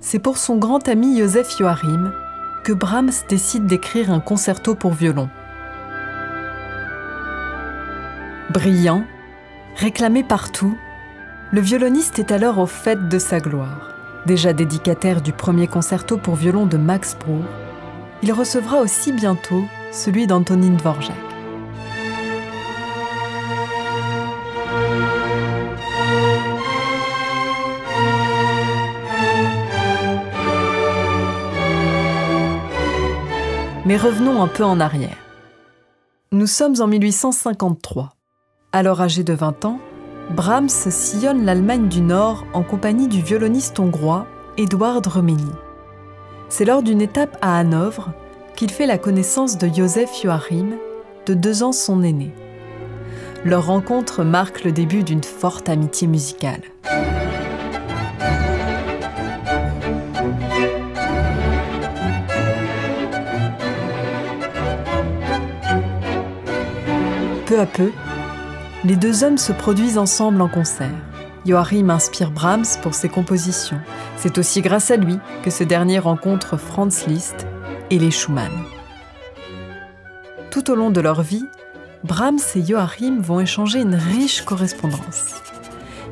C'est pour son grand ami Joseph Joachim que Brahms décide d'écrire un concerto pour violon. Brillant, réclamé partout, le violoniste est alors au fait de sa gloire. Déjà dédicataire du premier concerto pour violon de Max Bruch, il recevra aussi bientôt celui d'Antonin Dvorak. Mais revenons un peu en arrière. Nous sommes en 1853. Alors âgé de 20 ans, Brahms sillonne l'Allemagne du Nord en compagnie du violoniste hongrois Eduard Romeni. C'est lors d'une étape à Hanovre qu'il fait la connaissance de Joseph Joachim, de deux ans son aîné. Leur rencontre marque le début d'une forte amitié musicale. Peu à peu, les deux hommes se produisent ensemble en concert. Joachim inspire Brahms pour ses compositions. C'est aussi grâce à lui que ce dernier rencontre Franz Liszt et les Schumann. Tout au long de leur vie, Brahms et Joachim vont échanger une riche correspondance.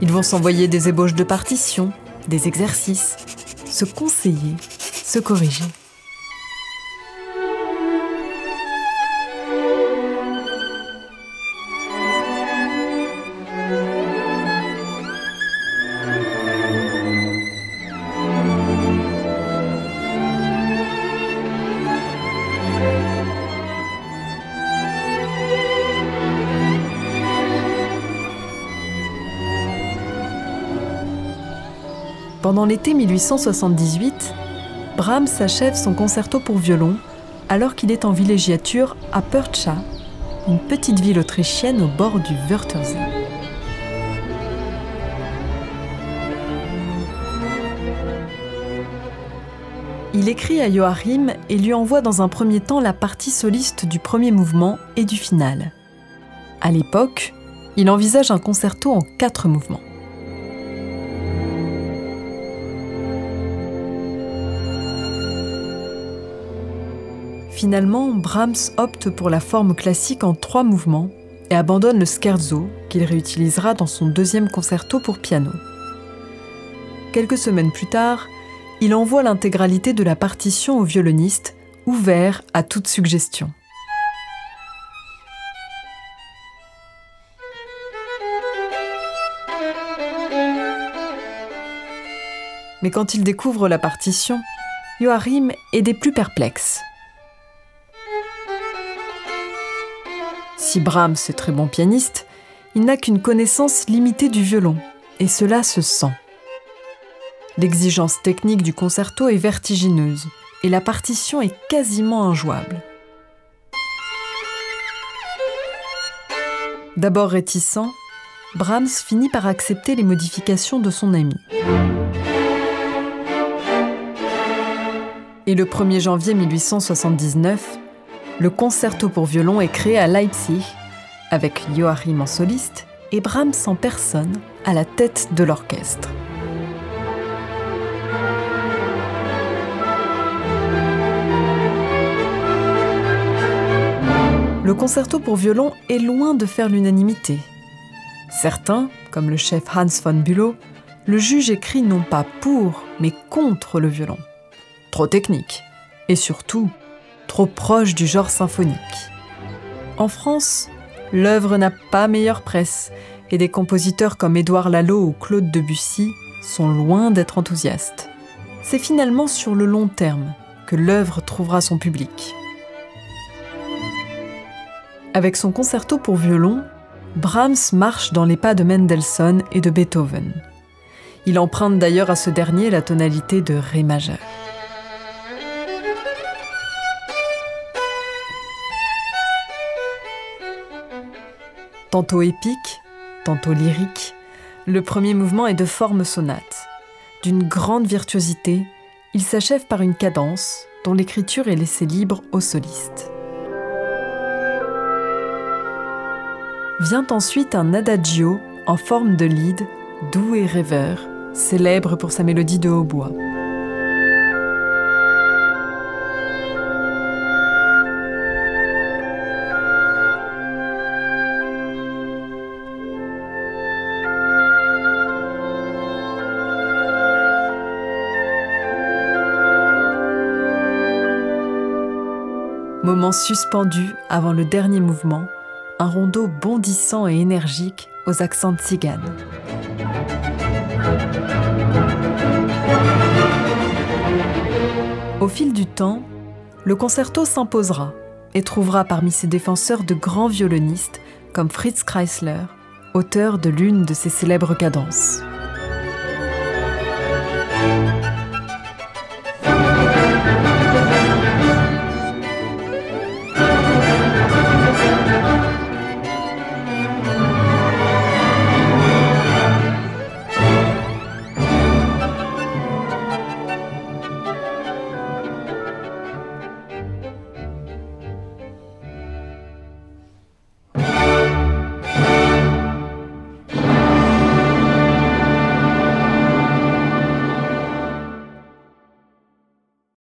Ils vont s'envoyer des ébauches de partitions, des exercices, se conseiller, se corriger. Pendant l'été 1878, Brahms achève son concerto pour violon alors qu'il est en villégiature à Percha, une petite ville autrichienne au bord du Wörthersee. Il écrit à Joachim et lui envoie dans un premier temps la partie soliste du premier mouvement et du final. À l'époque, il envisage un concerto en quatre mouvements. Finalement, Brahms opte pour la forme classique en trois mouvements et abandonne le scherzo qu'il réutilisera dans son deuxième concerto pour piano. Quelques semaines plus tard, il envoie l'intégralité de la partition au violoniste, ouvert à toute suggestion. Mais quand il découvre la partition, Joachim est des plus perplexes. Si Brahms est très bon pianiste, il n'a qu'une connaissance limitée du violon, et cela se sent. L'exigence technique du concerto est vertigineuse, et la partition est quasiment injouable. D'abord réticent, Brahms finit par accepter les modifications de son ami. Et le 1er janvier 1879, le concerto pour violon est créé à Leipzig avec Joachim en soliste et Brahms en personne à la tête de l'orchestre. Le concerto pour violon est loin de faire l'unanimité. Certains, comme le chef Hans von Bülow, le jugent écrit non pas pour, mais contre le violon. Trop technique. Et surtout, trop proche du genre symphonique. En France, l'œuvre n'a pas meilleure presse et des compositeurs comme Édouard Lalo ou Claude Debussy sont loin d'être enthousiastes. C'est finalement sur le long terme que l'œuvre trouvera son public. Avec son concerto pour violon, Brahms marche dans les pas de Mendelssohn et de Beethoven. Il emprunte d'ailleurs à ce dernier la tonalité de Ré majeur. Tantôt épique, tantôt lyrique, le premier mouvement est de forme sonate. D'une grande virtuosité, il s'achève par une cadence dont l'écriture est laissée libre au soliste. Vient ensuite un adagio en forme de lead, doux et rêveur, célèbre pour sa mélodie de hautbois. Moment suspendu avant le dernier mouvement, un rondeau bondissant et énergique aux accents de. Au fil du temps, le concerto s'imposera et trouvera parmi ses défenseurs de grands violonistes comme Fritz Kreisler, auteur de l'une de ses célèbres cadences.